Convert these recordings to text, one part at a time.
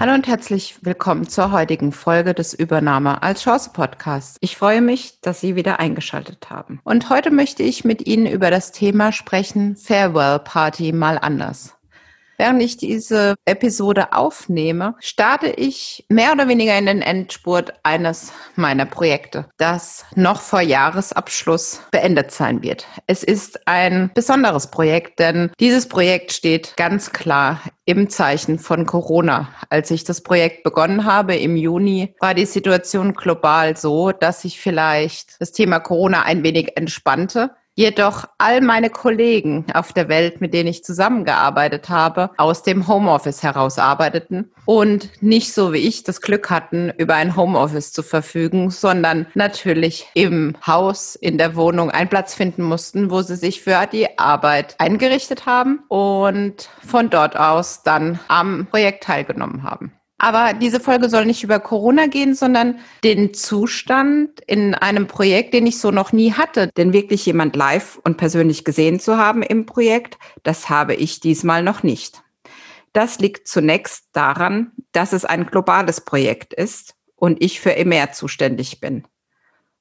Hallo und herzlich willkommen zur heutigen Folge des Übernahme als Chance Podcasts. Ich freue mich, dass Sie wieder eingeschaltet haben. Und heute möchte ich mit Ihnen über das Thema sprechen, Farewell Party mal anders. Während ich diese Episode aufnehme, starte ich mehr oder weniger in den Endspurt eines meiner Projekte, das noch vor Jahresabschluss beendet sein wird. Es ist ein besonderes Projekt, denn dieses Projekt steht ganz klar im Zeichen von Corona. Als ich das Projekt begonnen habe im Juni, war die Situation global so, dass sich vielleicht das Thema Corona ein wenig entspannte. Jedoch all meine Kollegen auf der Welt, mit denen ich zusammengearbeitet habe, aus dem Homeoffice heraus arbeiteten und nicht so wie ich das Glück hatten, über ein Homeoffice zu verfügen, sondern natürlich im Haus, in der Wohnung einen Platz finden mussten, wo sie sich für die Arbeit eingerichtet haben und von dort aus dann am Projekt teilgenommen haben. Aber diese Folge soll nicht über Corona gehen, sondern den Zustand in einem Projekt, den ich so noch nie hatte. Denn wirklich jemand live und persönlich gesehen zu haben im Projekt, das habe ich diesmal noch nicht. Das liegt zunächst daran, dass es ein globales Projekt ist und ich für EMER zuständig bin.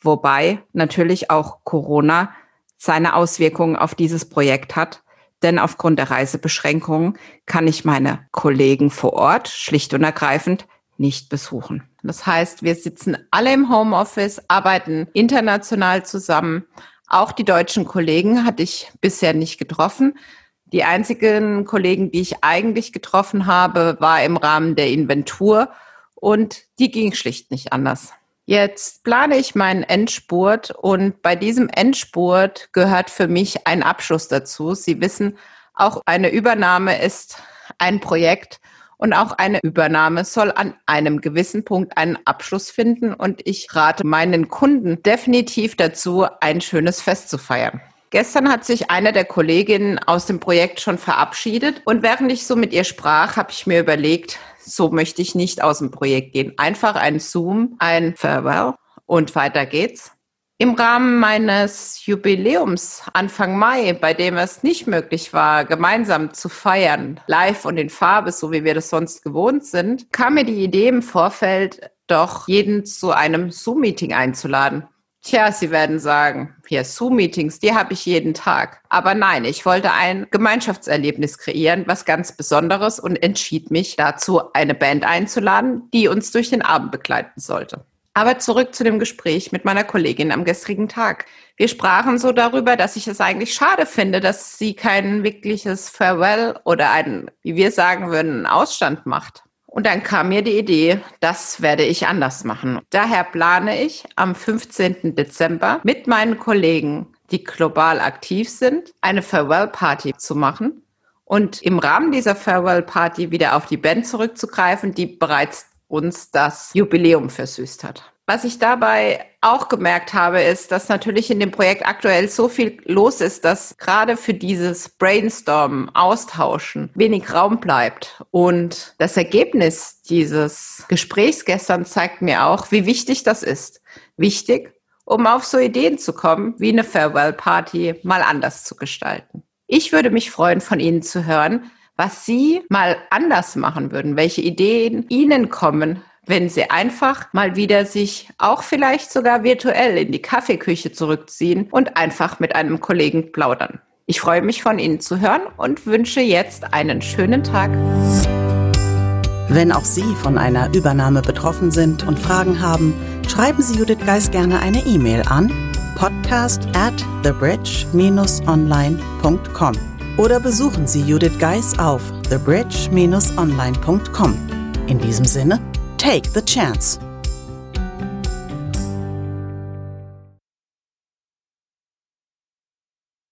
Wobei natürlich auch Corona seine Auswirkungen auf dieses Projekt hat, denn aufgrund der Reisebeschränkungen kann ich meine Kollegen vor Ort schlicht und ergreifend nicht besuchen. Das heißt, wir sitzen alle im Homeoffice, arbeiten international zusammen. Auch die deutschen Kollegen hatte ich bisher nicht getroffen. Die einzigen Kollegen, die ich eigentlich getroffen habe, war im Rahmen der Inventur und die ging schlicht nicht anders. Jetzt plane ich meinen Endspurt und bei diesem Endspurt gehört für mich ein Abschluss dazu. Sie wissen, auch eine Übernahme ist ein Projekt und auch eine Übernahme soll an einem gewissen Punkt einen Abschluss finden und ich rate meinen Kunden definitiv dazu, ein schönes Fest zu feiern. Gestern hat sich eine der Kolleginnen aus dem Projekt schon verabschiedet und während ich so mit ihr sprach, habe ich mir überlegt, so möchte ich nicht aus dem Projekt gehen. Einfach ein Zoom, ein Farewell und weiter geht's. Im Rahmen meines Jubiläums Anfang Mai, bei dem es nicht möglich war, gemeinsam zu feiern, live und in Farbe, so wie wir das sonst gewohnt sind, kam mir die Idee im Vorfeld, doch jeden zu einem Zoom-Meeting einzuladen. Tja, Sie werden sagen, hier Zoom-Meetings, die habe ich jeden Tag. Aber nein, ich wollte ein Gemeinschaftserlebnis kreieren, was ganz Besonderes und entschied mich dazu, eine Band einzuladen, die uns durch den Abend begleiten sollte. Aber zurück zu dem Gespräch mit meiner Kollegin am gestrigen Tag. Wir sprachen so darüber, dass ich es eigentlich schade finde, dass sie kein wirkliches Farewell oder einen, wie wir sagen würden, Ausstand macht. Und dann kam mir die Idee, das werde ich anders machen. Daher plane ich am 15. Dezember mit meinen Kollegen, die global aktiv sind, eine Farewell-Party zu machen und im Rahmen dieser Farewell-Party wieder auf die Band zurückzugreifen, die bereits uns das Jubiläum versüßt hat. Was ich dabei auch gemerkt habe, ist, dass natürlich in dem Projekt aktuell so viel los ist, dass gerade für dieses Brainstorm, Austauschen wenig Raum bleibt. Und das Ergebnis dieses Gesprächs gestern zeigt mir auch, wie wichtig das ist. Wichtig, um auf so Ideen zu kommen, wie eine Farewell-Party mal anders zu gestalten. Ich würde mich freuen, von Ihnen zu hören, was Sie mal anders machen würden, welche Ideen Ihnen kommen, wenn Sie einfach mal wieder sich auch vielleicht sogar virtuell in die Kaffeeküche zurückziehen und einfach mit einem Kollegen plaudern. Ich freue mich von Ihnen zu hören und wünsche jetzt einen schönen Tag. Wenn auch Sie von einer Übernahme betroffen sind und Fragen haben, schreiben Sie Judith Geis gerne eine E-Mail an podcast at thebridge-online.com oder besuchen Sie Judith Geis auf thebridge-online.com. In diesem Sinne, Take the chance.